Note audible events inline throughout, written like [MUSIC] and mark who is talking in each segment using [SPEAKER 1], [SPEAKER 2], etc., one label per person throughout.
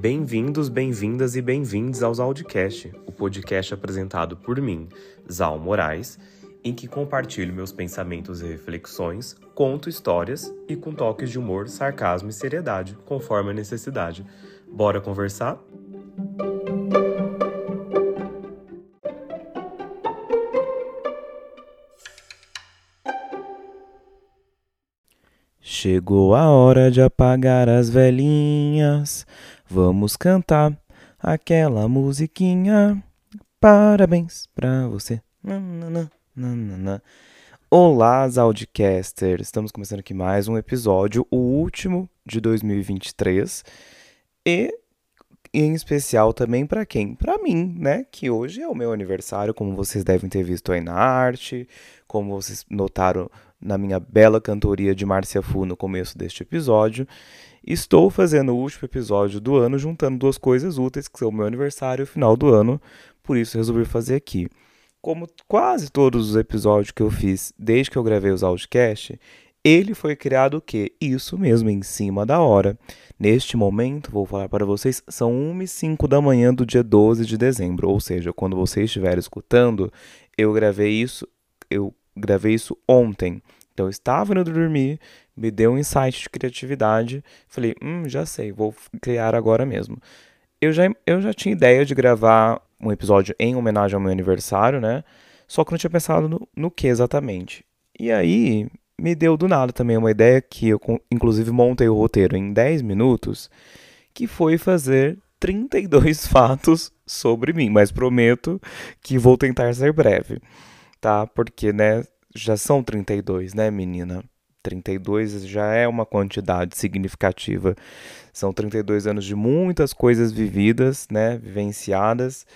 [SPEAKER 1] Bem-vindos, bem-vindas e bem-vindos aos Audicast, o podcast apresentado por mim, Zal Moraes, em que compartilho meus pensamentos e reflexões, conto histórias e com toques de humor, sarcasmo e seriedade, conforme a necessidade. Bora conversar? Chegou a hora de apagar as velhinhas. Vamos cantar aquela musiquinha. Parabéns pra você. Olá, Audicasters! Estamos começando aqui mais um episódio, o último de 2023. E em especial também para quem? Para mim, né? Que hoje é o meu aniversário, como vocês devem ter visto aí na arte, como vocês notaram na minha bela cantoria de Márcia Fu no começo deste episódio. Estou fazendo o último episódio do ano juntando duas coisas úteis, que são o meu aniversário e o final do ano, por isso resolvi fazer aqui. Como quase todos os episódios que eu fiz desde que eu gravei os audiocast, ele foi criado o quê? Isso mesmo, em cima da hora. Neste momento, vou falar para vocês, são 1 e 5 da manhã do dia 12 de dezembro, ou seja, quando você estiver escutando, eu gravei isso, eu gravei isso ontem. Então eu estava indo dormir, me deu um insight de criatividade, falei, hum, já sei, vou criar agora mesmo. Eu já, eu já tinha ideia de gravar um episódio em homenagem ao meu aniversário, né? Só que não tinha pensado no, no que exatamente. E aí me deu do nada também uma ideia que eu, inclusive, montei o roteiro em 10 minutos, que foi fazer 32 [LAUGHS] fatos sobre mim, mas prometo que vou tentar ser breve tá? Porque, né, já são 32, né, menina? 32 já é uma quantidade significativa. São 32 anos de muitas coisas vividas, né, vivenciadas.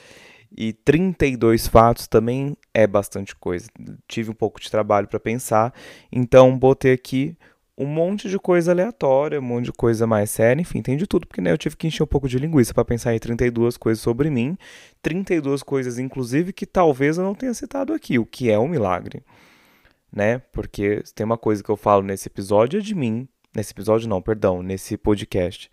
[SPEAKER 1] E 32 fatos também é bastante coisa. Tive um pouco de trabalho para pensar, então botei aqui um monte de coisa aleatória, um monte de coisa mais séria, enfim, tem de tudo, porque né, eu tive que encher um pouco de linguiça para pensar em 32 coisas sobre mim, 32 coisas, inclusive, que talvez eu não tenha citado aqui, o que é um milagre, né? Porque tem uma coisa que eu falo nesse episódio é de mim, nesse episódio não, perdão, nesse podcast.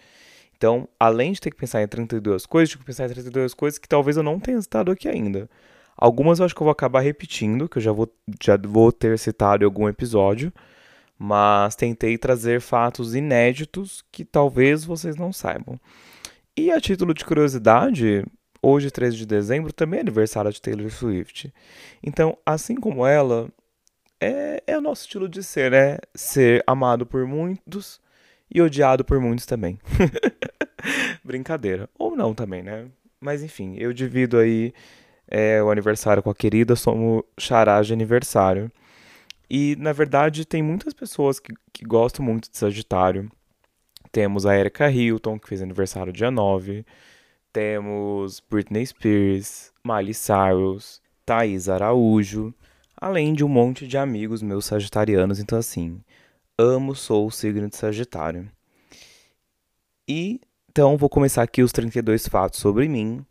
[SPEAKER 1] Então, além de ter que pensar em 32 coisas, tive que pensar em 32 coisas que talvez eu não tenha citado aqui ainda. Algumas eu acho que eu vou acabar repetindo, que eu já vou, já vou ter citado em algum episódio, mas tentei trazer fatos inéditos que talvez vocês não saibam. E a título de curiosidade, hoje, 13 de dezembro, também é aniversário de Taylor Swift. Então, assim como ela, é, é o nosso estilo de ser, né? Ser amado por muitos e odiado por muitos também. [LAUGHS] Brincadeira. Ou não também, né? Mas enfim, eu divido aí é, o aniversário com a querida, somos charás de aniversário. E, na verdade, tem muitas pessoas que, que gostam muito de Sagitário. Temos a Erika Hilton, que fez aniversário dia 9. Temos Britney Spears, Miley Cyrus, Thaís Araújo, além de um monte de amigos meus sagitarianos. Então, assim, amo, sou o signo de Sagitário. E, então, vou começar aqui os 32 fatos sobre mim.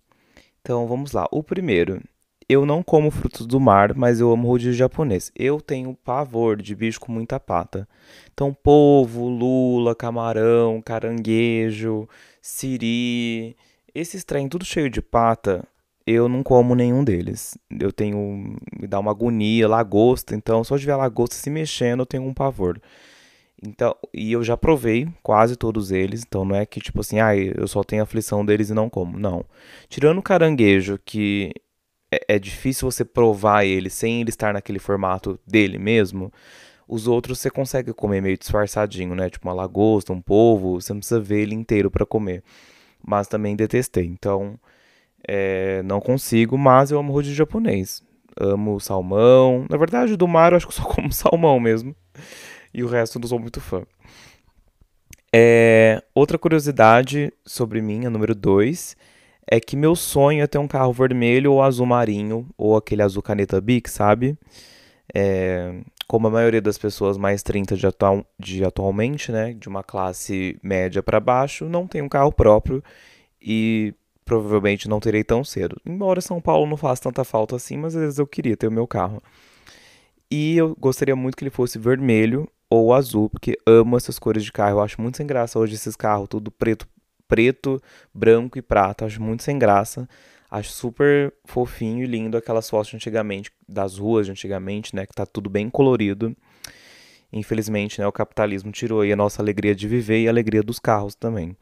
[SPEAKER 1] Então, vamos lá. O primeiro, eu não como frutos do mar, mas eu amo rodízio japonês. Eu tenho pavor de bicho com muita pata. Então, polvo, lula, camarão, caranguejo, siri, esses trem tudo cheio de pata, eu não como nenhum deles. Eu tenho. me dá uma agonia, lagosta. Então, se eu tiver lagosta se mexendo, eu tenho um pavor. Então, e eu já provei quase todos eles, então não é que tipo assim, ah, eu só tenho aflição deles e não como. Não. Tirando o caranguejo, que é, é difícil você provar ele sem ele estar naquele formato dele mesmo. Os outros você consegue comer meio disfarçadinho, né? Tipo uma lagosta, um polvo, você não precisa ver ele inteiro para comer. Mas também detestei. Então, é, não consigo, mas eu amo rodízio japonês. Amo salmão. Na verdade, do mar eu acho que só [LAUGHS] como salmão mesmo. E o resto eu não sou muito fã. É, outra curiosidade sobre mim, a número 2, é que meu sonho é ter um carro vermelho ou azul marinho, ou aquele azul caneta Bic, sabe? É, como a maioria das pessoas mais 30 de, atual, de atualmente, né, de uma classe média para baixo, não tem um carro próprio e provavelmente não terei tão cedo. Embora São Paulo não faça tanta falta assim, mas às vezes eu queria ter o meu carro. E eu gostaria muito que ele fosse vermelho ou azul, porque amo essas cores de carro. Eu acho muito sem graça hoje esses carros tudo preto preto, branco e prata. Acho muito sem graça. Acho super fofinho e lindo aquelas fotos de antigamente, das ruas de antigamente, né? Que tá tudo bem colorido. Infelizmente, né, o capitalismo tirou aí a nossa alegria de viver e a alegria dos carros também.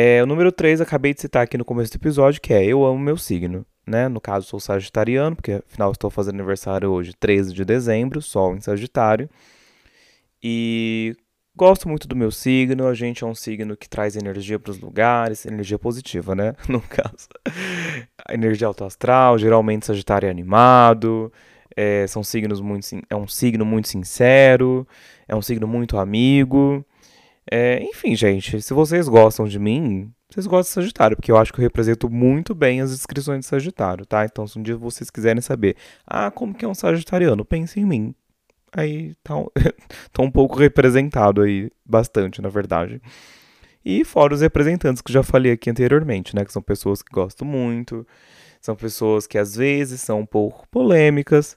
[SPEAKER 1] É, o número 3, acabei de citar aqui no começo do episódio, que é Eu Amo Meu Signo. Né? No caso, sou sagitariano, porque afinal estou fazendo aniversário hoje, 13 de dezembro, Sol em Sagitário. E gosto muito do meu signo. A gente é um signo que traz energia para os lugares, energia positiva, né? [LAUGHS] No caso, a energia alto astral. Geralmente, Sagitário é animado. É, são signos muito, é um signo muito sincero. É um signo muito amigo. É, enfim, gente, se vocês gostam de mim, vocês gostam de Sagitário, porque eu acho que eu represento muito bem as descrições de Sagitário, tá? Então, se um dia vocês quiserem saber, ah, como que é um Sagitariano, pense em mim. Aí tá, [LAUGHS] tá um pouco representado aí, bastante, na verdade. E fora os representantes que já falei aqui anteriormente, né? Que são pessoas que gosto muito, são pessoas que às vezes são um pouco polêmicas,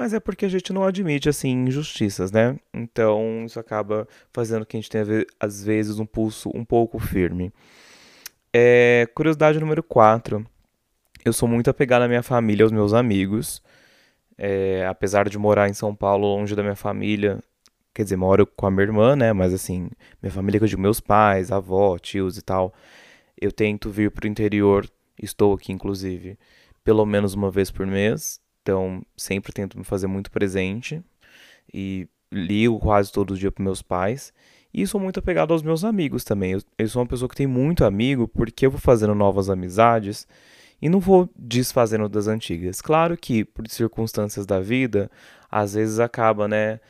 [SPEAKER 1] mas é porque a gente não admite, assim, injustiças, né? Então, isso acaba fazendo que a gente tenha, às vezes, um pulso um pouco firme. É, curiosidade número 4. Eu sou muito apegado à minha família, aos meus amigos. É, apesar de morar em São Paulo, longe da minha família, quer dizer, moro com a minha irmã, né? Mas assim, minha família que eu digo, meus pais, avó, tios e tal. Eu tento vir pro interior, estou aqui inclusive, pelo menos uma vez por mês. Então, sempre tento me fazer muito presente e ligo quase todo dia para meus pais. E sou muito apegado aos meus amigos também. Eu, sou uma pessoa que tem muito amigo porque eu vou fazendo novas amizades e não vou desfazendo das antigas. Claro que, por circunstâncias da vida, às vezes acaba, né,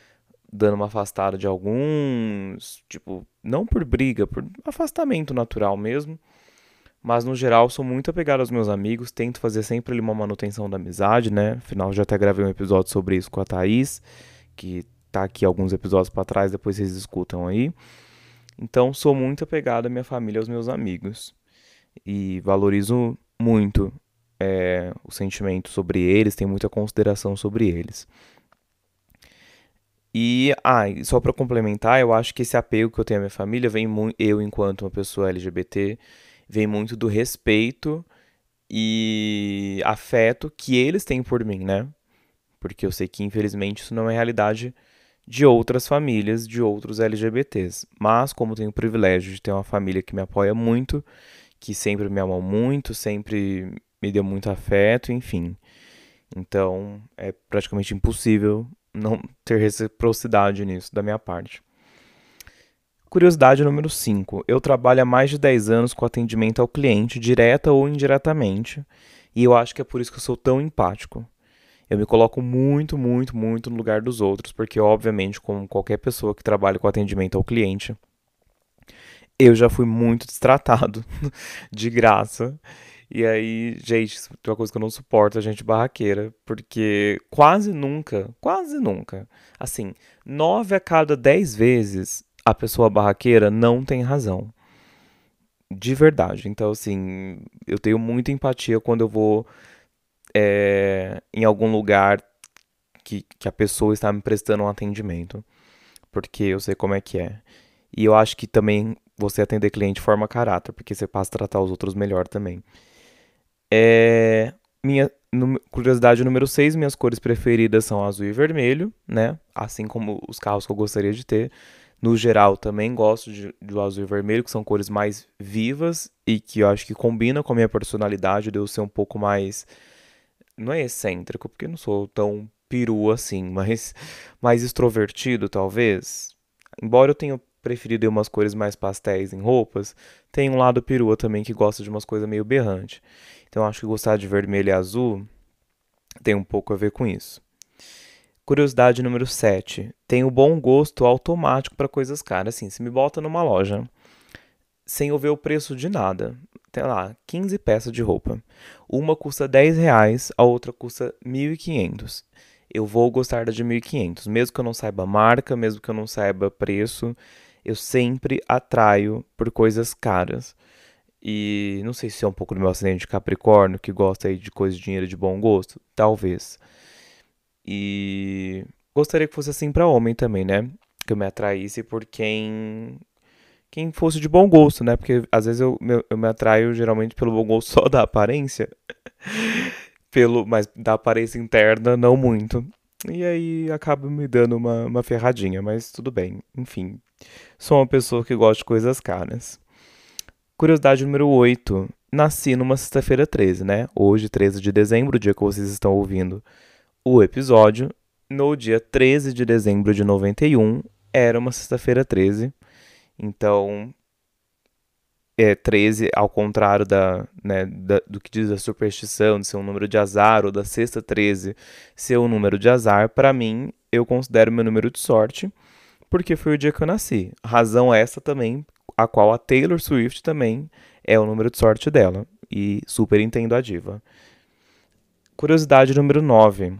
[SPEAKER 1] dando uma afastada de alguns, tipo, não por briga, por afastamento natural mesmo. Mas no geral sou muito apegado aos meus amigos, tento fazer sempre uma manutenção da amizade, né? Afinal, já até gravei um episódio sobre isso com a Thaís, que tá aqui alguns episódios para trás, depois vocês escutam aí. Então, sou muito apegado à minha família e aos meus amigos. E valorizo muito é, o sentimento sobre eles, tenho muita consideração sobre eles. E, ah, só para complementar, eu acho que esse apego que eu tenho à minha família vem muito, eu enquanto uma pessoa LGBT, vem muito do respeito e afeto que eles têm por mim, né? Porque eu sei que infelizmente isso não é realidade de outras famílias, de outros LGBTs. Mas como tenho o privilégio de ter uma família que me apoia muito, que sempre me amou muito, sempre me deu muito afeto, enfim. Então, é praticamente impossível não ter reciprocidade nisso da minha parte. Curiosidade número 5. Eu trabalho há mais de 10 anos com atendimento ao cliente, direta ou indiretamente, e eu acho que é por isso que eu sou tão empático. Eu me coloco muito, muito, muito no lugar dos outros, porque, obviamente, como qualquer pessoa que trabalha com atendimento ao cliente, eu já fui muito [LAUGHS] destratado [LAUGHS] de graça. E aí, gente, tem uma coisa que eu não suporto a gente barraqueira, porque quase nunca, quase nunca, assim, nove a cada dez vezes a pessoa barraqueira não tem razão. De verdade. Então, assim, eu tenho muita empatia quando eu vou é, em algum lugar que, que a pessoa está me prestando um atendimento. Porque eu sei como é que é. E eu acho que também você atender cliente forma caráter, porque você passa a tratar os outros melhor também. É, minha curiosidade número 6, minhas cores preferidas são azul e vermelho, né? Assim como os carros que eu gostaria de ter. No geral, também gosto de, do azul e vermelho, que são cores mais vivas e que eu acho que combinam com a minha personalidade de eu ser um pouco mais. Não é excêntrico, porque eu não sou tão peru assim, [LAUGHS] mas mais extrovertido, talvez. Embora eu tenha preferido umas cores mais pastéis em roupas, tem um lado perua também que gosta de umas coisas meio berrante. Então acho que gostar de vermelho e azul tem um pouco a ver com isso. Curiosidade número 7. Tenho bom gosto automático para coisas caras. Assim, se me bota numa loja sem eu ver o preço de nada, tem lá 15 peças de roupa. Uma custa 10 reais, a outra custa 1.500. Eu vou gostar da de 1.500, mesmo que eu não saiba marca, mesmo que eu não saiba preço, eu sempre atraio por coisas caras. E não sei se é um pouco do meu acidente de Capricórnio, que gosta aí de coisas de dinheiro de bom gosto, talvez. E gostaria que fosse assim para homem também, né? Que eu me atraísse por quem quem fosse de bom gosto, né? Porque às vezes eu, eu me atraio geralmente pelo bom gosto [LAUGHS] só da aparência. pelo, mas da aparência interna, não muito. E aí acaba me dando uma, uma ferradinha, mas tudo bem. Enfim, sou uma pessoa que gosta de coisas caras. Curiosidade número 8. Nasci numa sexta-feira 13, né? Hoje, 13 de dezembro, o dia que vocês estão ouvindo o episódio. No dia 13 de dezembro de 91, era uma sexta-feira 13. Então, é 13, ao contrário da, né, da, do que diz a superstição de ser um número de azar, ou da sexta 13 ser um número de azar, para mim, eu considero meu número de sorte, porque foi o dia que eu nasci. Razão essa também, a qual a Taylor Swift também é o número de sorte dela. E super entendo a diva. Curiosidade número 9.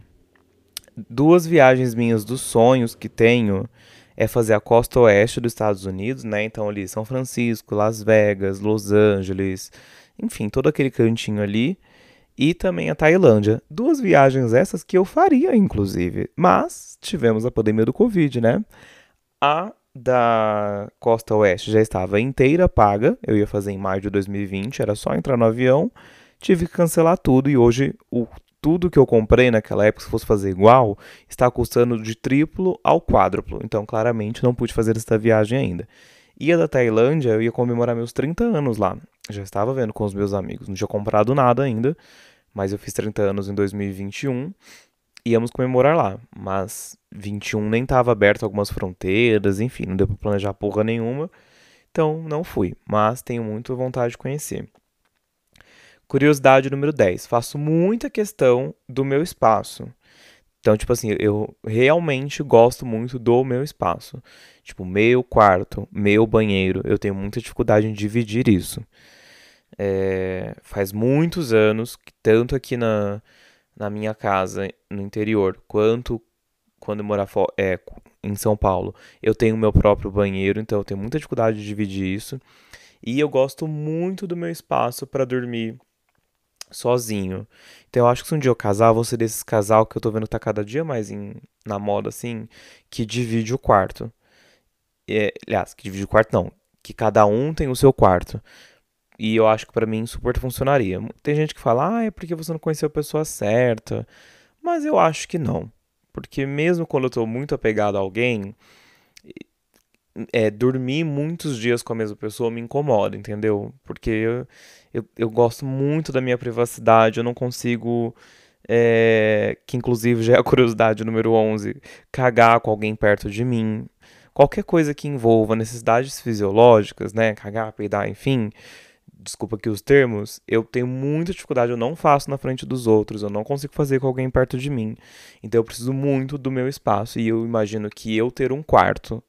[SPEAKER 1] Duas viagens minhas dos sonhos que tenho é fazer a costa oeste dos Estados Unidos, né? Então ali São Francisco, Las Vegas, Los Angeles, enfim, todo aquele cantinho ali. E também a Tailândia. Duas viagens essas que eu faria, inclusive. Mas tivemos a pandemia do Covid, né? A da costa oeste já estava inteira paga. Eu ia fazer em maio de 2020, era só entrar no avião. Tive que cancelar tudo e hoje o tudo que eu comprei naquela época, se fosse fazer igual, está custando de triplo ao quádruplo. Então, claramente, não pude fazer esta viagem ainda. E a da Tailândia, eu ia comemorar meus 30 anos lá. Já estava vendo com os meus amigos. Não tinha comprado nada ainda, mas eu fiz 30 anos em 2021. Íamos comemorar lá, mas 21 nem estava aberto algumas fronteiras, enfim, não deu para planejar porra nenhuma. Então, não fui, mas tenho muito vontade de conhecer. Curiosidade número 10. Faço muita questão do meu espaço. Então, tipo assim, eu realmente gosto muito do meu espaço. Tipo, meu quarto, meu banheiro. Eu tenho muita dificuldade em dividir isso. É, faz muitos anos, que tanto aqui na, na minha casa, no interior, quanto quando eu morar é, em São Paulo, eu tenho meu próprio banheiro, então eu tenho muita dificuldade de dividir isso. E eu gosto muito do meu espaço para dormir sozinho. Então eu acho que se um dia eu casar, eu vou ser desses casal que eu tô vendo que tá cada dia mais em, na moda, assim, que divide o quarto. Aliás, que divide o quarto não. Que cada um tem o seu quarto. E eu acho que para mim super funcionaria. Tem gente que fala, ah, é porque você não conheceu a pessoa certa. Mas eu acho que não. Porque mesmo quando eu tô muito apegado a alguém, é, dormir muitos dias com a mesma pessoa me incomoda, entendeu? Porque eu, eu, eu gosto muito da minha privacidade, eu não consigo. É, que inclusive já é a curiosidade número 11, cagar com alguém perto de mim. Qualquer coisa que envolva necessidades fisiológicas, né? Cagar, peidar, enfim. Desculpa aqui os termos. Eu tenho muita dificuldade, eu não faço na frente dos outros, eu não consigo fazer com alguém perto de mim. Então eu preciso muito do meu espaço. E eu imagino que eu ter um quarto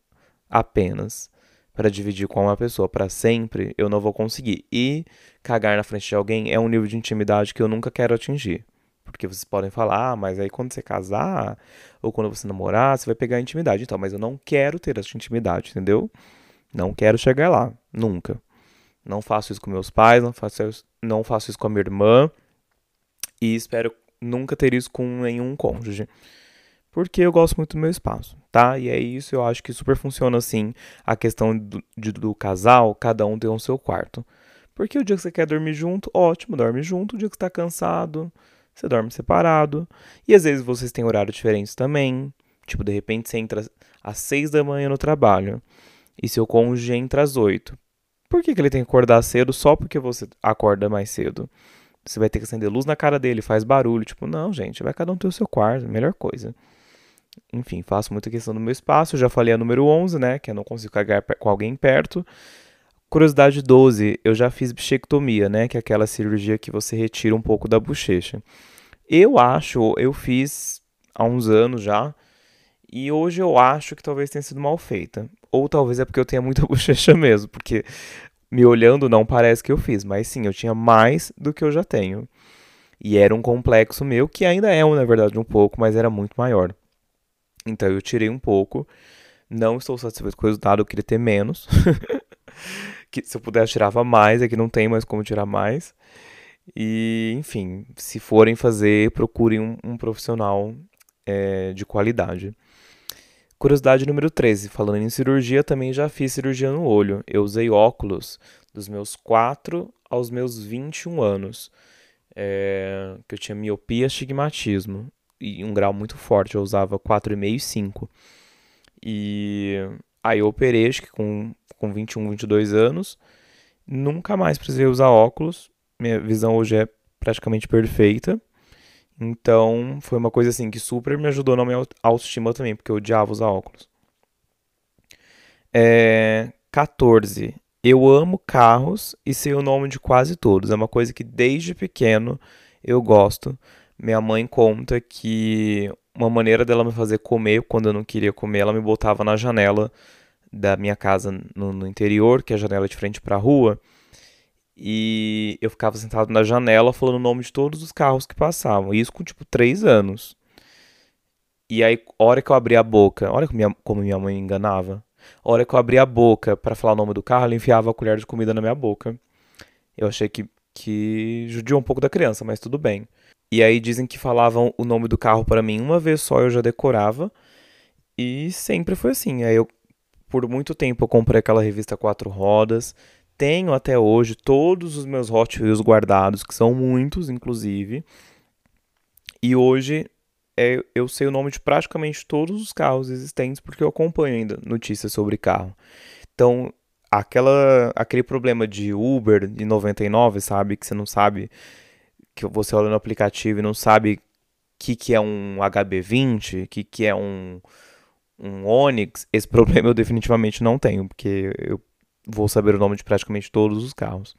[SPEAKER 1] apenas para dividir com uma pessoa para sempre, eu não vou conseguir. E cagar na frente de alguém é um nível de intimidade que eu nunca quero atingir. Porque vocês podem falar, ah, mas aí quando você casar, ou quando você namorar, você vai pegar a intimidade. Então, mas eu não quero ter essa intimidade, entendeu? Não quero chegar lá, nunca. Não faço isso com meus pais, não faço não faço isso com a minha irmã. E espero nunca ter isso com nenhum cônjuge porque eu gosto muito do meu espaço, tá? E é isso, eu acho que super funciona assim a questão do, de, do casal, cada um tem o seu quarto. Porque o dia que você quer dormir junto, ótimo, dorme junto. O dia que você tá cansado, você dorme separado. E às vezes vocês têm horários diferentes também. Tipo, de repente você entra às seis da manhã no trabalho e seu cônjuge entra às oito. Por que, que ele tem que acordar cedo só porque você acorda mais cedo? Você vai ter que acender luz na cara dele, faz barulho. Tipo, não, gente, vai cada um ter o seu quarto, melhor coisa. Enfim, faço muita questão do meu espaço. Já falei a número 11, né? Que eu não consigo cagar com alguém perto. Curiosidade 12, eu já fiz bichectomia, né? Que é aquela cirurgia que você retira um pouco da bochecha. Eu acho, eu fiz há uns anos já. E hoje eu acho que talvez tenha sido mal feita. Ou talvez é porque eu tenha muita [LAUGHS] bochecha mesmo. Porque me olhando não parece que eu fiz. Mas sim, eu tinha mais do que eu já tenho. E era um complexo meu, que ainda é, na verdade, um pouco, mas era muito maior. Então eu tirei um pouco. Não estou satisfeito com o resultado, eu queria ter menos. [LAUGHS] que se eu pudesse tirava mais, é que não tem mais como tirar mais. E, enfim, se forem fazer, procurem um, um profissional é, de qualidade. Curiosidade número 13. Falando em cirurgia, também já fiz cirurgia no olho. Eu usei óculos dos meus 4 aos meus 21 anos. É, que eu tinha miopia astigmatismo. E um grau muito forte. Eu usava 4,5 e 5. E aí eu operei, acho que com, com 21, 22 anos. Nunca mais precisei usar óculos. Minha visão hoje é praticamente perfeita. Então, foi uma coisa assim que super me ajudou na minha autoestima também, porque eu odiava usar óculos. É, 14. Eu amo carros e sei o nome de quase todos. É uma coisa que desde pequeno eu gosto. Minha mãe conta que uma maneira dela me fazer comer quando eu não queria comer, ela me botava na janela da minha casa no, no interior, que é a janela de frente para a rua, e eu ficava sentado na janela falando o nome de todos os carros que passavam. Isso com tipo três anos. E aí, hora que eu abri a boca, olha como minha, como minha mãe me enganava. A hora que eu abri a boca para falar o nome do carro, ela enfiava a colher de comida na minha boca. Eu achei que, que judiou um pouco da criança, mas tudo bem. E aí dizem que falavam o nome do carro para mim uma vez só, eu já decorava. E sempre foi assim. Aí eu, por muito tempo, eu comprei aquela revista Quatro Rodas tenho até hoje todos os meus Hot Wheels guardados, que são muitos, inclusive. E hoje é, eu sei o nome de praticamente todos os carros existentes, porque eu acompanho ainda notícias sobre carro. Então, aquela, aquele problema de Uber de 99, sabe? Que você não sabe, que você olha no aplicativo e não sabe o que, que é um HB20, o que, que é um, um Onix. Esse [LAUGHS] problema eu definitivamente não tenho, porque eu vou saber o nome de praticamente todos os carros.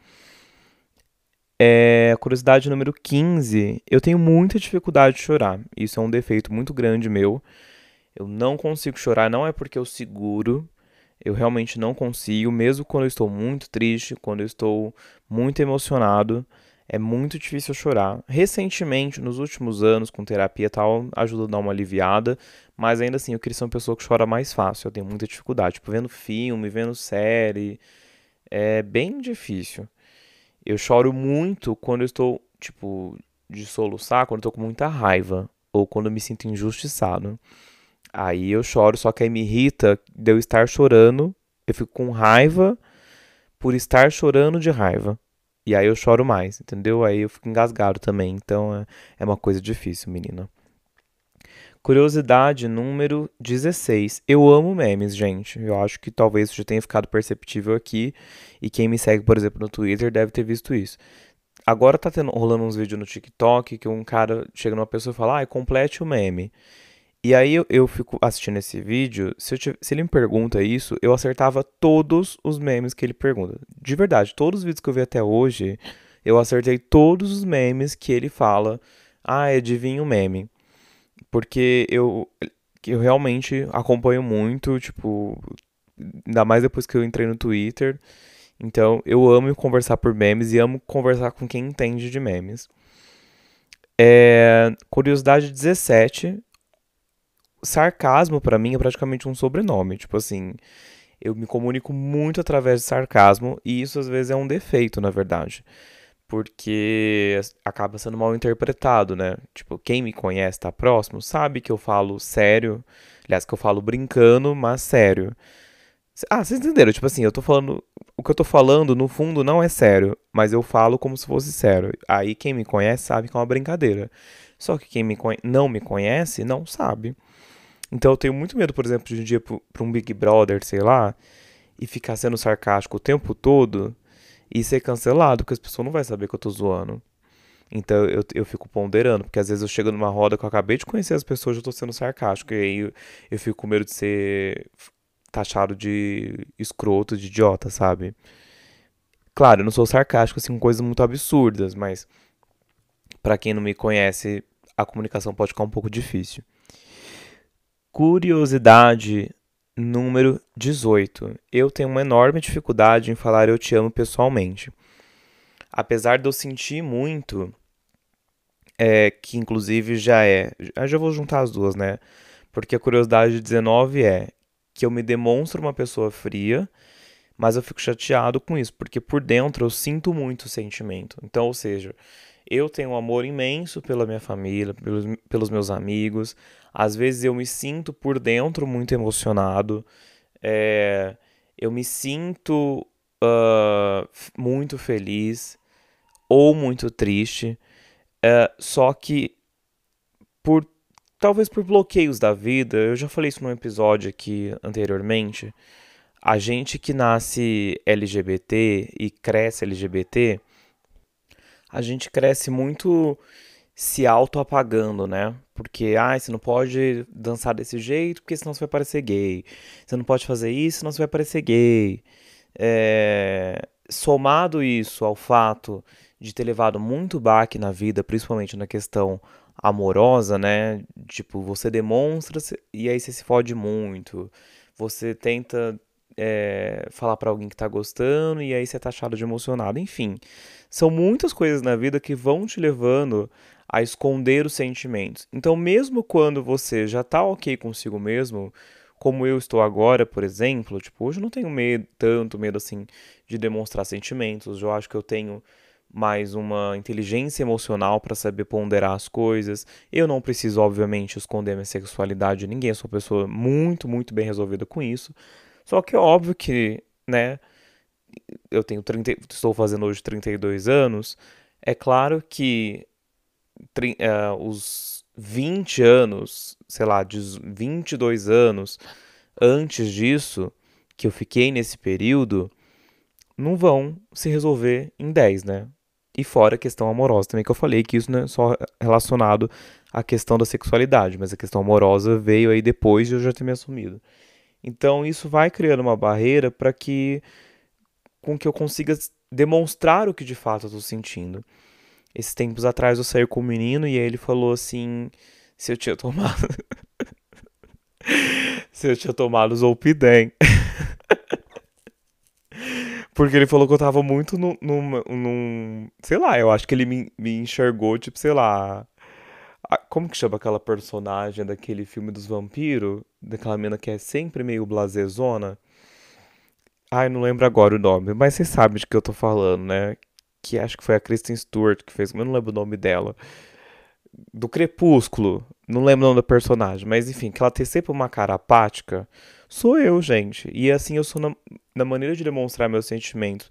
[SPEAKER 1] É, curiosidade número 15. Eu tenho muita dificuldade de chorar. Isso é um defeito muito grande meu. Eu não consigo chorar, não é porque eu seguro. Eu realmente não consigo, mesmo quando eu estou muito triste, quando eu estou muito emocionado. É muito difícil chorar. Recentemente, nos últimos anos, com terapia e tal, ajuda a dar uma aliviada. Mas ainda assim, eu queria ser uma pessoa que chora mais fácil. Eu tenho muita dificuldade. Tipo, vendo filme, vendo série. É bem difícil. Eu choro muito quando eu estou, tipo, de soluçar, quando eu estou com muita raiva. Ou quando eu me sinto injustiçado. Aí eu choro, só que aí me irrita de eu estar chorando. Eu fico com raiva por estar chorando de raiva. E aí eu choro mais, entendeu? Aí eu fico engasgado também. Então é, é uma coisa difícil, menina. Curiosidade número 16. Eu amo memes, gente. Eu acho que talvez isso já tenha ficado perceptível aqui. E quem me segue, por exemplo, no Twitter deve ter visto isso. Agora tá tendo, rolando uns vídeos no TikTok que um cara chega numa pessoa e fala, ah, complete o meme. E aí eu, eu fico assistindo esse vídeo, se, se, ele me pergunta isso, eu acertava todos os memes que ele pergunta. De verdade, todos os vídeos que eu vi até hoje, eu acertei todos os memes que ele fala. Ah, adivinha o meme. Porque eu, eu realmente acompanho muito, tipo, ainda mais depois que eu entrei no Twitter. Então, eu amo conversar por memes e amo conversar com quem entende de memes. É, curiosidade 17, sarcasmo para mim é praticamente um sobrenome. Tipo assim, eu me comunico muito através de sarcasmo e isso às vezes é um defeito, na verdade. Porque acaba sendo mal interpretado, né? Tipo, quem me conhece, tá próximo, sabe que eu falo sério. Aliás, que eu falo brincando, mas sério. Ah, vocês entenderam? Tipo assim, eu tô falando. O que eu tô falando, no fundo, não é sério. Mas eu falo como se fosse sério. Aí quem me conhece sabe que é uma brincadeira. Só que quem me não me conhece não sabe. Então eu tenho muito medo, por exemplo, de um dia pra um Big Brother, sei lá, e ficar sendo sarcástico o tempo todo e ser cancelado, porque as pessoas não vão saber que eu tô zoando. Então eu, eu fico ponderando, porque às vezes eu chego numa roda que eu acabei de conhecer as pessoas e eu tô sendo sarcástico. E aí eu, eu fico com medo de ser taxado de escroto, de idiota, sabe? Claro, eu não sou sarcástico assim com coisas muito absurdas, mas para quem não me conhece, a comunicação pode ficar um pouco difícil. Curiosidade número 18. Eu tenho uma enorme dificuldade em falar eu te amo pessoalmente. Apesar de eu sentir muito, é, que inclusive já é. Eu já vou juntar as duas, né? Porque a curiosidade 19 é que eu me demonstro uma pessoa fria, mas eu fico chateado com isso, porque por dentro eu sinto muito sentimento. Então, ou seja, eu tenho um amor imenso pela minha família, pelos, pelos meus amigos, Às vezes eu me sinto por dentro muito emocionado, é, eu me sinto uh, muito feliz ou muito triste, uh, só que por talvez por bloqueios da vida, eu já falei isso num episódio aqui anteriormente. A gente que nasce LGBT e cresce LGBT, a gente cresce muito se auto-apagando, né? Porque, ah, você não pode dançar desse jeito porque senão você vai parecer gay. Você não pode fazer isso senão você vai parecer gay. É... Somado isso ao fato de ter levado muito baque na vida, principalmente na questão amorosa, né? Tipo, você demonstra e aí você se fode muito. Você tenta é, falar para alguém que tá gostando e aí você tá achado de emocionado. Enfim, são muitas coisas na vida que vão te levando a esconder os sentimentos. Então, mesmo quando você já tá ok consigo mesmo, como eu estou agora, por exemplo, tipo, hoje eu não tenho medo, tanto medo assim de demonstrar sentimentos. Eu acho que eu tenho mais uma inteligência emocional para saber ponderar as coisas. Eu não preciso, obviamente, esconder minha sexualidade de ninguém. Eu sou uma pessoa muito, muito bem resolvida com isso. Só que é óbvio que, né, eu tenho 30, estou fazendo hoje 32 anos. É claro que uh, os 20 anos, sei lá, de 22 anos antes disso, que eu fiquei nesse período, não vão se resolver em 10, né? E fora a questão amorosa também, que eu falei que isso não é só relacionado à questão da sexualidade, mas a questão amorosa veio aí depois de eu já ter me assumido. Então isso vai criando uma barreira para que com que eu consiga demonstrar o que de fato eu estou sentindo. Esses tempos atrás eu saí com um menino e ele falou assim se eu tinha tomado [LAUGHS] se eu tinha tomado Zolpidem. [LAUGHS] Porque ele falou que eu tava muito num, Sei lá, eu acho que ele me, me enxergou, tipo, sei lá. A, como que chama aquela personagem daquele filme dos vampiros? Daquela menina que é sempre meio blasezona? Ai, não lembro agora o nome, mas vocês sabem de que eu tô falando, né? Que acho que foi a Kristen Stewart que fez, eu não lembro o nome dela. Do Crepúsculo, não lembro o nome da personagem, mas enfim, que ela tem sempre uma cara apática sou eu, gente. E assim eu sou na, na maneira de demonstrar meus sentimentos.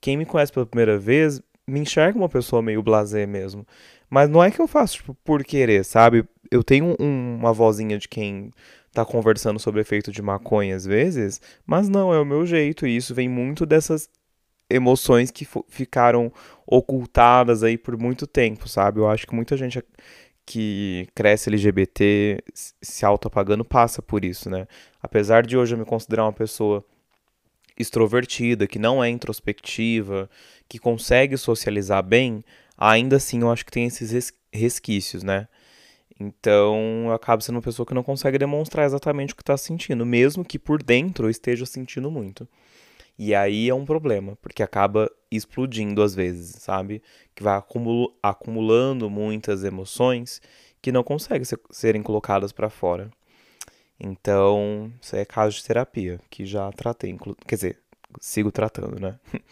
[SPEAKER 1] Quem me conhece pela primeira vez me enxerga uma pessoa meio blasé mesmo. Mas não é que eu faço tipo, por querer, sabe? Eu tenho um, uma vozinha de quem tá conversando sobre efeito de maconha às vezes, mas não, é o meu jeito. E isso vem muito dessas emoções que ficaram ocultadas aí por muito tempo, sabe? Eu acho que muita gente que cresce LGBT se auto-apagando passa por isso, né? Apesar de hoje eu me considerar uma pessoa extrovertida, que não é introspectiva, que consegue socializar bem, ainda assim eu acho que tem esses resquícios, né? Então eu acabo sendo uma pessoa que não consegue demonstrar exatamente o que está sentindo, mesmo que por dentro eu esteja sentindo muito. E aí é um problema, porque acaba explodindo às vezes, sabe? Que vai acumulando muitas emoções que não conseguem ser, serem colocadas para fora. Então, isso é caso de terapia, que já tratei, quer dizer, sigo tratando, né? [LAUGHS]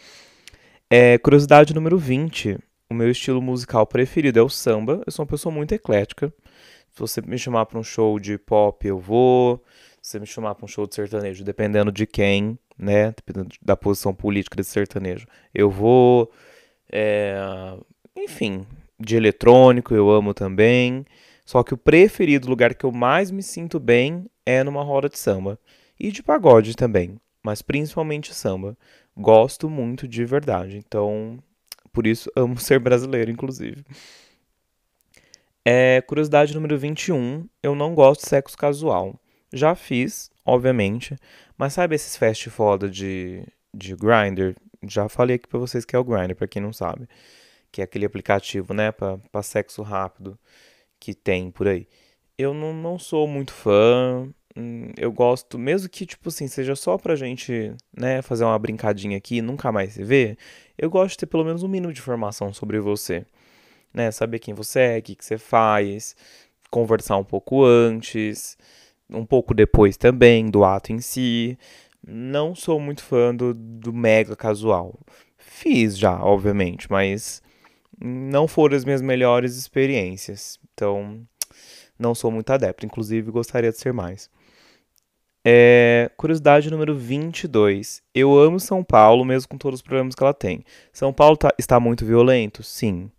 [SPEAKER 1] É, curiosidade número 20. O meu estilo musical preferido é o samba. Eu sou uma pessoa muito eclética. Se você me chamar para um show de pop, eu vou. Se você me chamar para um show de sertanejo, dependendo de quem, né? Dependendo da posição política desse sertanejo, eu vou. É, enfim, de eletrônico eu amo também. Só que o preferido, o lugar que eu mais me sinto bem é numa roda de samba. E de pagode também, mas principalmente samba. Gosto muito de verdade. Então, por isso [LAUGHS] amo ser brasileiro, inclusive. É, curiosidade número 21, eu não gosto de sexo casual. Já fiz, obviamente, mas sabe esses fast foda de, de Grindr? Já falei aqui pra vocês que é o Grindr, pra quem não sabe. Que é aquele aplicativo, né, pra, pra sexo rápido que tem por aí. Eu não, não sou muito fã, hum, eu gosto, mesmo que, tipo assim, seja só pra gente, né, fazer uma brincadinha aqui e nunca mais se ver, eu gosto de ter pelo menos um minuto de informação sobre você, né, saber quem você é, o que, que você faz, conversar um pouco antes, um pouco depois também do ato em si. Não sou muito fã do, do mega casual. Fiz já, obviamente, mas não foram as minhas melhores experiências. Então, não sou muito adepto, inclusive gostaria de ser mais. É, curiosidade número 22. Eu amo São Paulo, mesmo com todos os problemas que ela tem. São Paulo tá, está muito violento? Sim.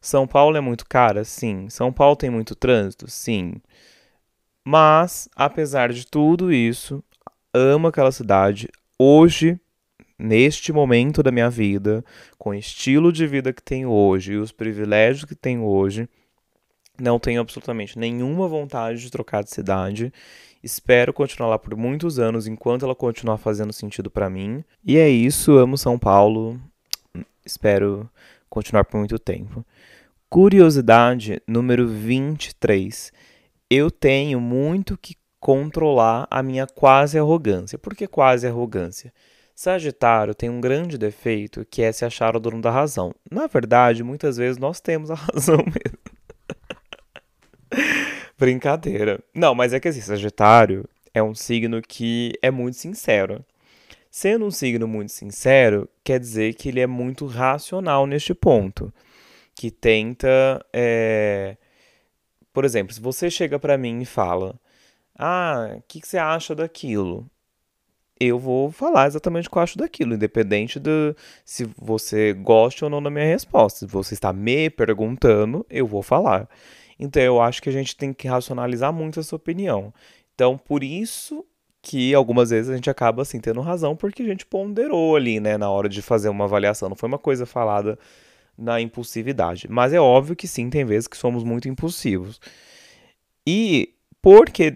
[SPEAKER 1] São Paulo é muito cara? Sim. São Paulo tem muito trânsito? Sim. Mas, apesar de tudo isso, amo aquela cidade. Hoje, neste momento da minha vida, com o estilo de vida que tenho hoje e os privilégios que tenho hoje, não tenho absolutamente nenhuma vontade de trocar de cidade. Espero continuar lá por muitos anos enquanto ela continuar fazendo sentido para mim. E é isso, amo São Paulo. Espero continuar por muito tempo. Curiosidade número 23. Eu tenho muito que controlar a minha quase arrogância. Por que quase arrogância? Sagitário tem um grande defeito que é se achar o dono da razão. Na verdade, muitas vezes nós temos a [LAUGHS] razão mesmo. Brincadeira. Não, mas é que assim, Sagitário é um signo que é muito sincero. Sendo um signo muito sincero, quer dizer que ele é muito racional neste ponto. Que tenta. É... Por exemplo, se você chega para mim e fala: Ah, o que, que você acha daquilo? eu vou falar exatamente o que eu acho daquilo, independente de se você gosta ou não da minha resposta. Se você está me perguntando, eu vou falar. Então eu acho que a gente tem que racionalizar muito essa opinião. Então, por isso que algumas vezes a gente acaba assim tendo razão, porque a gente ponderou ali, né, na hora de fazer uma avaliação. Não foi uma coisa falada na impulsividade. Mas é óbvio que sim, tem vezes que somos muito impulsivos. E porque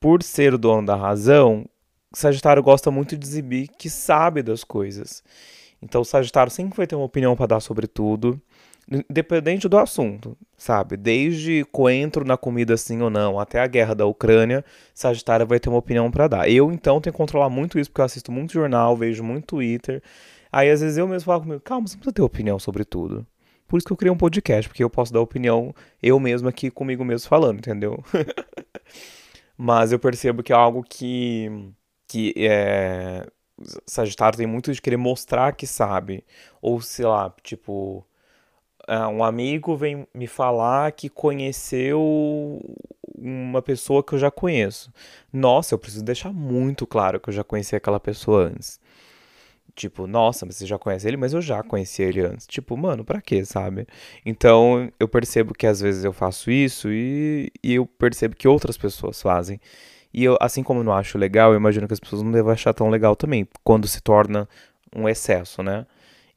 [SPEAKER 1] por ser o dono da razão, Sagitário gosta muito de exibir que sabe das coisas. Então, o Sagitário sempre vai ter uma opinião para dar sobre tudo independente do assunto, sabe? Desde coentro na comida sim ou não, até a guerra da Ucrânia, Sagitário vai ter uma opinião para dar. Eu, então, tenho que controlar muito isso, porque eu assisto muito jornal, vejo muito Twitter. Aí, às vezes, eu mesmo falo comigo, calma, você não precisa ter opinião sobre tudo. Por isso que eu criei um podcast, porque eu posso dar opinião eu mesmo aqui comigo mesmo falando, entendeu? [LAUGHS] Mas eu percebo que é algo que, que é... Sagitário tem muito de querer mostrar que sabe. Ou, sei lá, tipo ah, um amigo vem me falar que conheceu uma pessoa que eu já conheço. Nossa, eu preciso deixar muito claro que eu já conheci aquela pessoa antes. Tipo, nossa, você já conhece ele, mas eu já conheci ele antes. Tipo, mano, pra quê, sabe? Então, eu percebo que às vezes eu faço isso e, e eu percebo que outras pessoas fazem. E eu, assim como eu não acho legal, eu imagino que as pessoas não devem achar tão legal também, quando se torna um excesso, né?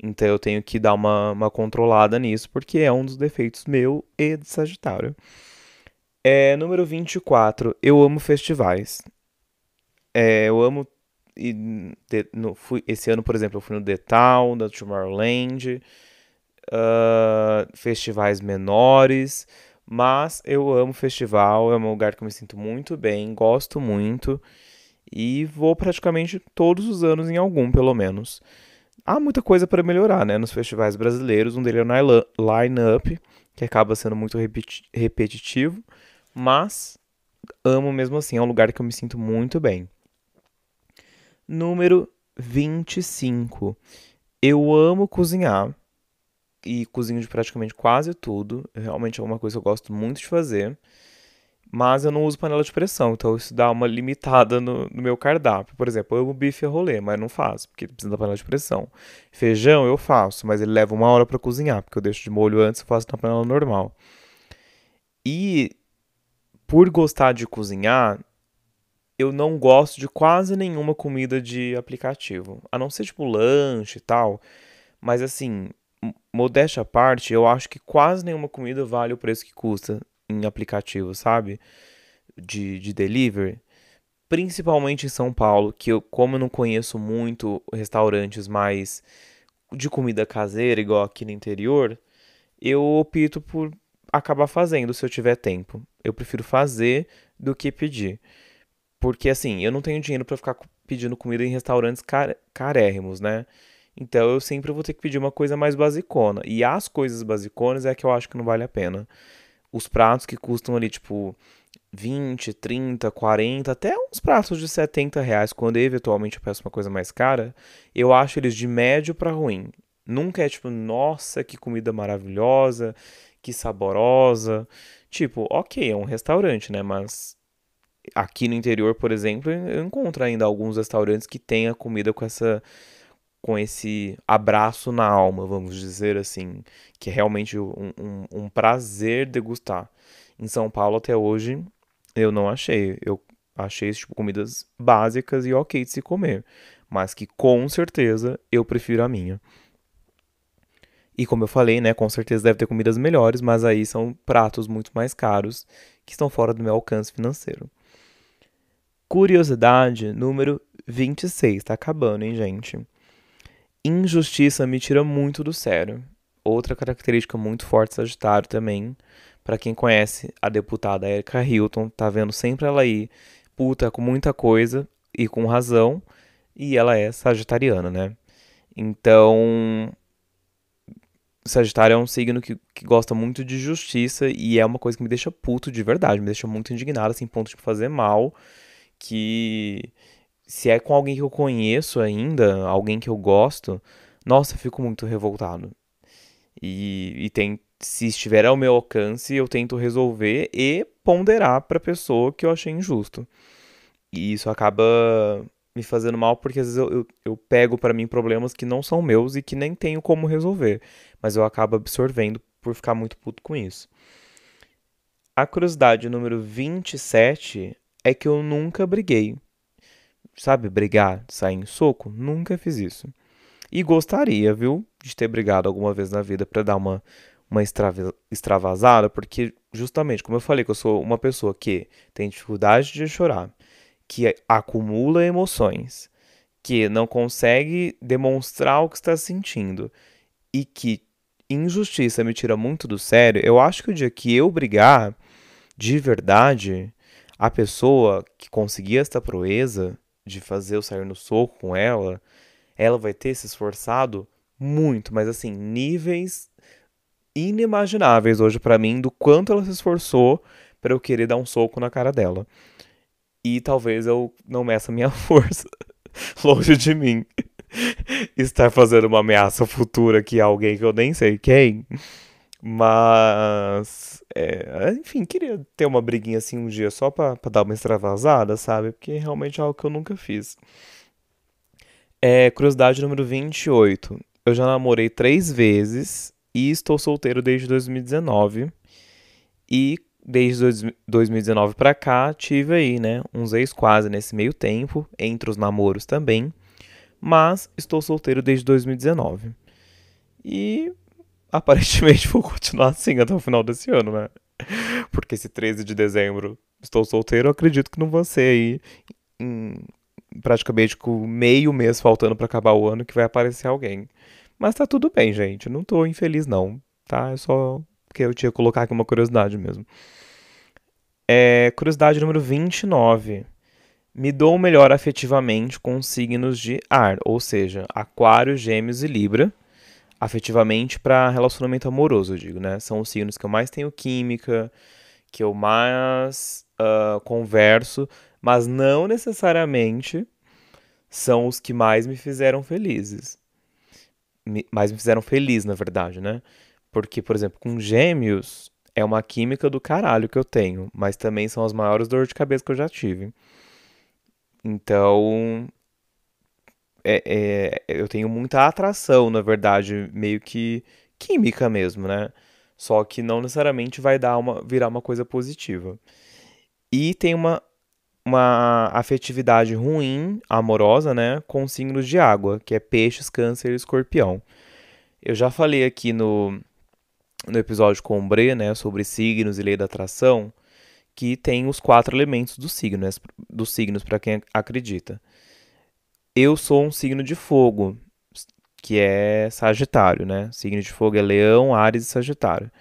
[SPEAKER 1] Então eu tenho que dar uma, uma controlada nisso, porque é um dos defeitos meu e de Sagitário. É, número 24, eu amo festivais. É, eu amo. E, de, no, fui, esse ano, por exemplo, eu fui no Town, da Tomorrowland, uh, festivais menores, mas eu amo festival, é um lugar que eu me sinto muito bem, gosto muito e vou praticamente todos os anos em algum, pelo menos há muita coisa para melhorar, né, nos festivais brasileiros. Um deles é o line-up, que acaba sendo muito repetitivo, mas amo mesmo assim, é um lugar que eu me sinto muito bem. Número 25. Eu amo cozinhar e cozinho de praticamente quase tudo. Realmente é uma coisa que eu gosto muito de fazer mas eu não uso panela de pressão, então isso dá uma limitada no, no meu cardápio. Por exemplo, eu amo bife a rolê, mas não faço, porque precisa da panela de pressão. Feijão eu faço, mas ele leva uma hora para cozinhar, porque eu deixo de molho antes e faço na panela normal. E por gostar de cozinhar, eu não gosto de quase nenhuma comida de aplicativo, a não ser tipo lanche e tal. Mas assim, modéstia à parte, eu acho que quase nenhuma comida vale o preço que custa em aplicativo, sabe? De, de delivery. Principalmente em São Paulo, que eu, como eu não conheço muito restaurantes mais de comida caseira, igual aqui no interior, eu opto por acabar fazendo se eu tiver tempo. Eu prefiro fazer do que pedir. Porque assim, eu não tenho dinheiro para ficar pedindo comida em restaurantes car carérrimos, né? Então eu sempre vou ter que pedir uma coisa mais basicona. E as coisas basiconas é que eu acho que não vale a pena os pratos que custam ali, tipo, 20, 30, 40, até uns pratos de 70 reais, quando eventualmente eu peço uma coisa mais cara, eu acho eles de médio para ruim. Nunca é tipo, nossa, que comida maravilhosa, que saborosa. Tipo, ok, é um restaurante, né? Mas aqui no interior, por exemplo, eu encontro ainda alguns restaurantes que têm a comida com essa com esse abraço na alma, vamos dizer assim, que é realmente um, um, um prazer degustar. Em São Paulo até hoje eu não achei. Eu achei tipo comidas básicas e ok de se comer, mas que com certeza eu prefiro a minha. E como eu falei, né, com certeza deve ter comidas melhores, mas aí são pratos muito mais caros que estão fora do meu alcance financeiro. Curiosidade número 26, tá acabando, hein, gente? Injustiça me tira muito do sério. Outra característica muito forte Sagitário também. Para quem conhece a deputada Erika Hilton, tá vendo sempre ela aí puta com muita coisa e com razão, e ela é sagitariana, né? Então, Sagitário é um signo que, que gosta muito de justiça e é uma coisa que me deixa puto de verdade, me deixa muito indignado, assim, ponto de fazer mal, que se é com alguém que eu conheço ainda, alguém que eu gosto, nossa, eu fico muito revoltado. E, e tem, se estiver ao meu alcance, eu tento resolver e ponderar para a pessoa que eu achei injusto. E isso acaba me fazendo mal porque às vezes eu, eu, eu pego para mim problemas que não são meus e que nem tenho como resolver, mas eu acabo absorvendo por ficar muito puto com isso. A curiosidade número 27 é que eu nunca briguei. Sabe, brigar, sair em soco? Nunca fiz isso. E gostaria, viu, de ter brigado alguma vez na vida para dar uma, uma extravasada, porque justamente, como eu falei, que eu sou uma pessoa que tem dificuldade de chorar, que acumula emoções, que não consegue demonstrar o que está sentindo e que injustiça me tira muito do sério, eu acho que o dia que eu brigar de verdade, a pessoa que conseguir esta proeza de fazer eu sair no soco com ela, ela vai ter se esforçado muito, mas assim, níveis inimagináveis hoje para mim do quanto ela se esforçou para eu querer dar um soco na cara dela. E talvez eu não meça minha [LAUGHS] força [LAUGHS] longe de mim. [LAUGHS] Estar fazendo uma ameaça futura que alguém que eu nem sei quem. Mas, é, enfim, queria ter uma briguinha assim um dia só pra, pra dar uma extravasada, sabe? Porque realmente é algo que eu nunca fiz. É, curiosidade número 28. Eu já namorei três vezes e estou solteiro desde 2019. E desde 2019 para cá, tive aí, né, uns ex quase nesse meio tempo, entre os namoros também. Mas estou solteiro desde 2019. E aparentemente vou continuar assim até o final desse ano, né? Porque esse 13 de dezembro estou solteiro, acredito que não vou ser aí em, praticamente com meio mês faltando para acabar o ano que vai aparecer alguém. Mas tá tudo bem, gente. Não tô infeliz, não. Tá? É só que eu tinha que colocar aqui uma curiosidade mesmo. É, curiosidade número 29. Me dou melhor afetivamente com signos de ar, ou seja, Aquário, Gêmeos e Libra. Afetivamente para relacionamento amoroso, eu digo, né? São os signos que eu mais tenho química, que eu mais uh, converso, mas não necessariamente são os que mais me fizeram felizes mais me fizeram feliz, na verdade, né? Porque, por exemplo, com gêmeos é uma química do caralho que eu tenho, mas também são as maiores dores de cabeça que eu já tive. Então, é, é, eu tenho muita atração, na verdade, meio que química mesmo, né? Só que não necessariamente vai dar uma, virar uma coisa positiva. E tem uma uma afetividade ruim, amorosa, né, com signos de água, que é peixes, câncer e escorpião. Eu já falei aqui no, no episódio com o Bre, né, sobre signos e lei da atração, que tem os quatro elementos do signo, né, dos signos para quem acredita. Eu sou um signo de fogo, que é Sagitário, né? Signo de fogo é Leão, Ares e Sagitário.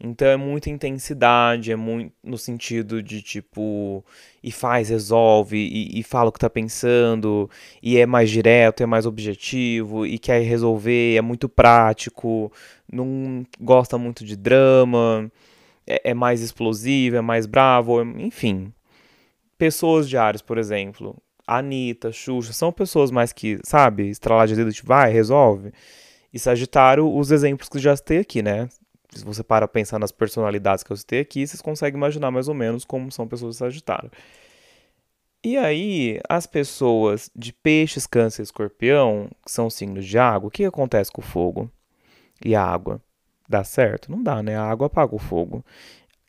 [SPEAKER 1] Então é muita intensidade, é muito no sentido de tipo, e faz, resolve, e, e, fala o que tá pensando, e é mais direto, é mais objetivo, e quer resolver, é muito prático, não gosta muito de drama, é, é mais explosivo, é mais bravo, enfim. Pessoas de Ares, por exemplo, Anitta, Xuxa, são pessoas mais que, sabe, estralar de dedo, tipo, vai, resolve. E Sagitário, os exemplos que já citei aqui, né? se você para pensar nas personalidades que eu citei aqui, vocês conseguem imaginar mais ou menos como são pessoas de Sagitário. E aí, as pessoas de peixes, câncer e escorpião, que são signos de água, o que acontece com o fogo e a água? Dá certo? Não dá, né? A água apaga o fogo.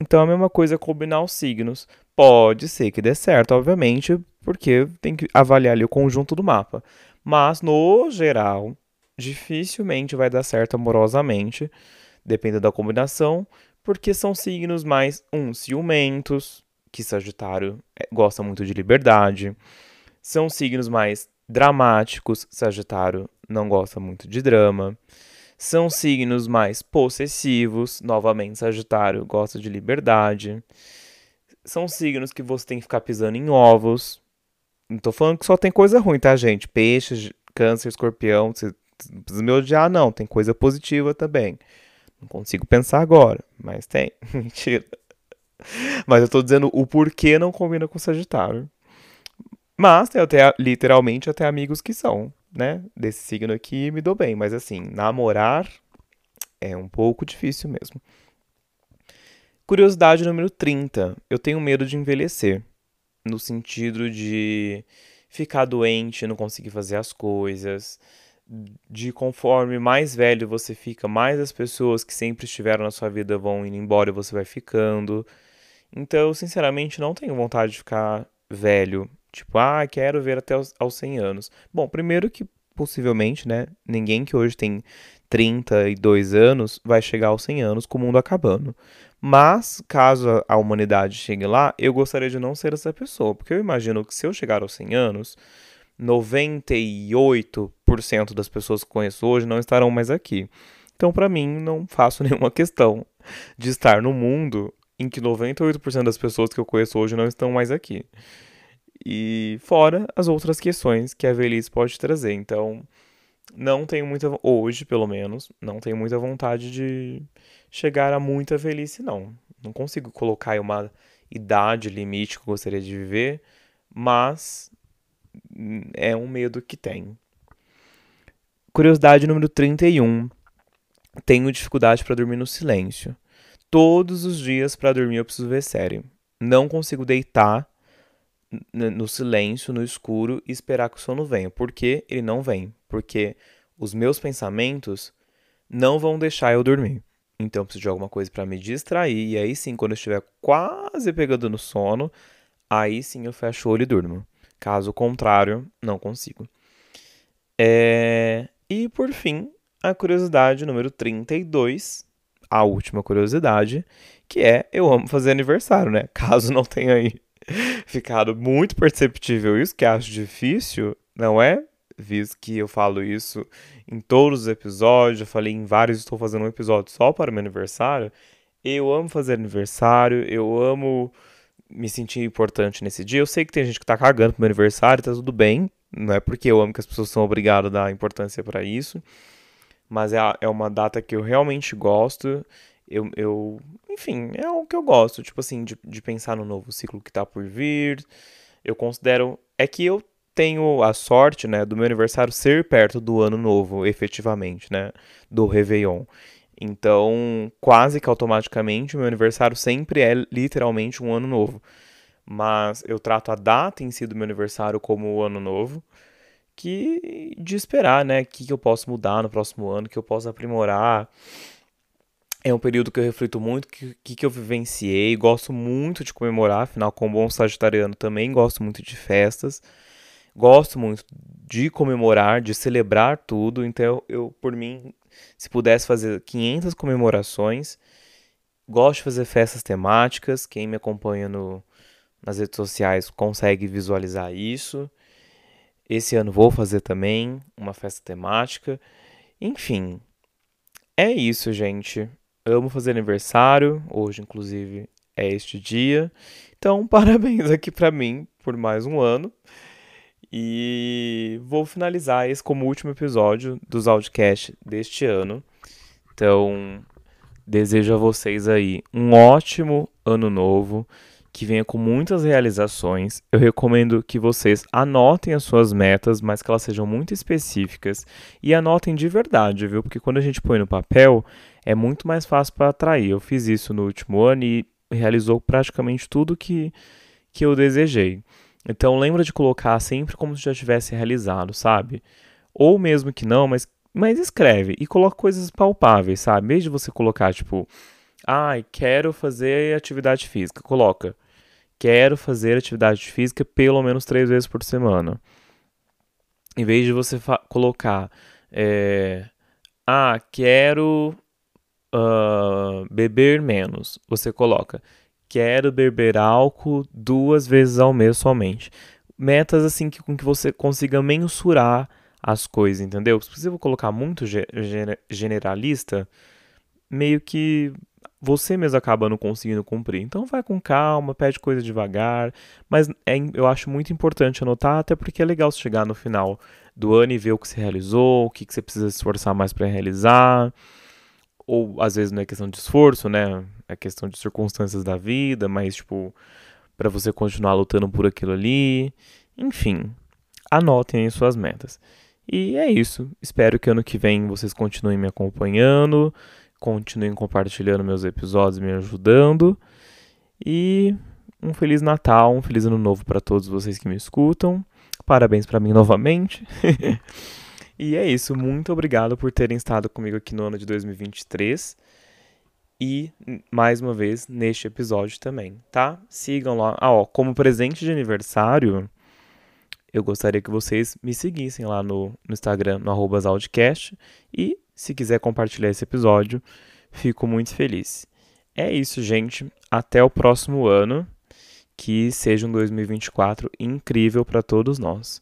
[SPEAKER 1] Então, a mesma coisa combinar os signos. Pode ser que dê certo, obviamente, porque tem que avaliar ali o conjunto do mapa. Mas, no geral, dificilmente vai dar certo amorosamente, dependendo da combinação, porque são signos mais, um, ciumentos, que Sagitário é, gosta muito de liberdade. São signos mais dramáticos, Sagitário não gosta muito de drama. São signos mais possessivos, novamente, Sagitário gosta de liberdade. São signos que você tem que ficar pisando em ovos. Não tô falando que só tem coisa ruim, tá, gente? Peixes, câncer, escorpião, você não precisa me odiar, não. Tem coisa positiva também. Não consigo pensar agora, mas tem. [LAUGHS] Mentira. Mas eu tô dizendo o porquê não combina com Sagitário. Mas tem até, literalmente, até amigos que são, né? Desse signo aqui me dou bem. Mas assim, namorar é um pouco difícil mesmo. Curiosidade número 30. Eu tenho medo de envelhecer. No sentido de ficar doente, não conseguir fazer as coisas. De conforme mais velho você fica, mais as pessoas que sempre estiveram na sua vida vão indo embora e você vai ficando. Então, sinceramente não tenho vontade de ficar velho. Tipo, ah, quero ver até os, aos 100 anos. Bom, primeiro que possivelmente, né, ninguém que hoje tem 32 anos vai chegar aos 100 anos com o mundo acabando. Mas, caso a humanidade chegue lá, eu gostaria de não ser essa pessoa. Porque eu imagino que se eu chegar aos 100 anos, 98% das pessoas que conheço hoje não estarão mais aqui. Então, para mim, não faço [LAUGHS] nenhuma questão de estar no mundo em que 98% das pessoas que eu conheço hoje não estão mais aqui. E fora as outras questões que a velhice pode trazer. Então, não tenho muita hoje, pelo menos, não tenho muita vontade de chegar a muita velhice não. Não consigo colocar uma idade limite que eu gostaria de viver, mas é um medo que tem. Curiosidade número 31. Tenho dificuldade para dormir no silêncio todos os dias para dormir eu preciso ver série. Não consigo deitar no silêncio, no escuro e esperar que o sono venha. Por que ele não vem? Porque os meus pensamentos não vão deixar eu dormir. Então eu preciso de alguma coisa para me distrair e aí sim, quando eu estiver quase pegando no sono, aí sim eu fecho o olho e durmo. Caso contrário, não consigo. É... E por fim, a curiosidade número 32 a última curiosidade, que é eu amo fazer aniversário, né? Caso não tenha aí [LAUGHS] ficado muito perceptível isso, que acho difícil, não é? Visto que eu falo isso em todos os episódios, eu falei em vários, estou fazendo um episódio só para meu aniversário. Eu amo fazer aniversário, eu amo me sentir importante nesse dia. Eu sei que tem gente que tá cagando pro meu aniversário, tá tudo bem. Não é porque eu amo que as pessoas são obrigadas a dar importância para isso mas é, é uma data que eu realmente gosto. Eu, eu, enfim, é algo que eu gosto, tipo assim, de, de pensar no novo ciclo que tá por vir. Eu considero. É que eu tenho a sorte, né, do meu aniversário ser perto do ano novo, efetivamente, né, do Réveillon. Então, quase que automaticamente, o meu aniversário sempre é literalmente um ano novo. Mas eu trato a data em si do meu aniversário como o ano novo que de esperar, né? O que, que eu posso mudar no próximo ano, que eu posso aprimorar. É um período que eu reflito muito, que, que eu vivenciei, gosto muito de comemorar, afinal, como bom sagitariano também gosto muito de festas, gosto muito de comemorar, de celebrar tudo, então eu, por mim, se pudesse fazer 500 comemorações, gosto de fazer festas temáticas, quem me acompanha no, nas redes sociais consegue visualizar isso, esse ano vou fazer também uma festa temática. Enfim, é isso, gente. Amo fazer aniversário. Hoje, inclusive, é este dia. Então, [LAUGHS] parabéns aqui para mim por mais um ano. E vou finalizar esse como último episódio dos Audcast deste ano. Então, desejo a vocês aí um ótimo ano novo, que venha com muitas realizações. Eu recomendo que vocês anotem as suas metas, mas que elas sejam muito específicas e anotem de verdade, viu? Porque quando a gente põe no papel, é muito mais fácil para atrair. Eu fiz isso no último ano e realizou praticamente tudo que, que eu desejei. Então lembra de colocar sempre como se já tivesse realizado, sabe? Ou mesmo que não, mas, mas escreve e coloca coisas palpáveis, sabe? Em vez de você colocar, tipo, ai, ah, quero fazer atividade física, coloca. Quero fazer atividade física pelo menos três vezes por semana. Em vez de você colocar, é, ah, quero uh, beber menos, você coloca, quero beber álcool duas vezes ao mês somente. Metas assim que, com que você consiga mensurar as coisas, entendeu? Se você for colocar muito generalista, meio que você mesmo acaba não conseguindo cumprir. Então vai com calma, pede coisa devagar, mas é, eu acho muito importante anotar, até porque é legal chegar no final do ano e ver o que você realizou, o que, que você precisa se esforçar mais para realizar, ou às vezes não é questão de esforço, né? É questão de circunstâncias da vida, mas tipo, para você continuar lutando por aquilo ali. Enfim, anotem aí suas metas. E é isso. Espero que ano que vem vocês continuem me acompanhando, continuem compartilhando meus episódios, me ajudando. E um feliz Natal, um feliz ano novo para todos vocês que me escutam. Parabéns para mim novamente. [LAUGHS] e é isso. Muito obrigado por terem estado comigo aqui no ano de 2023 e mais uma vez neste episódio também, tá? Sigam lá. Ah, ó, como presente de aniversário, eu gostaria que vocês me seguissem lá no, no Instagram, no arroba e se quiser compartilhar esse episódio, fico muito feliz. É isso, gente. Até o próximo ano. Que seja um 2024 incrível para todos nós.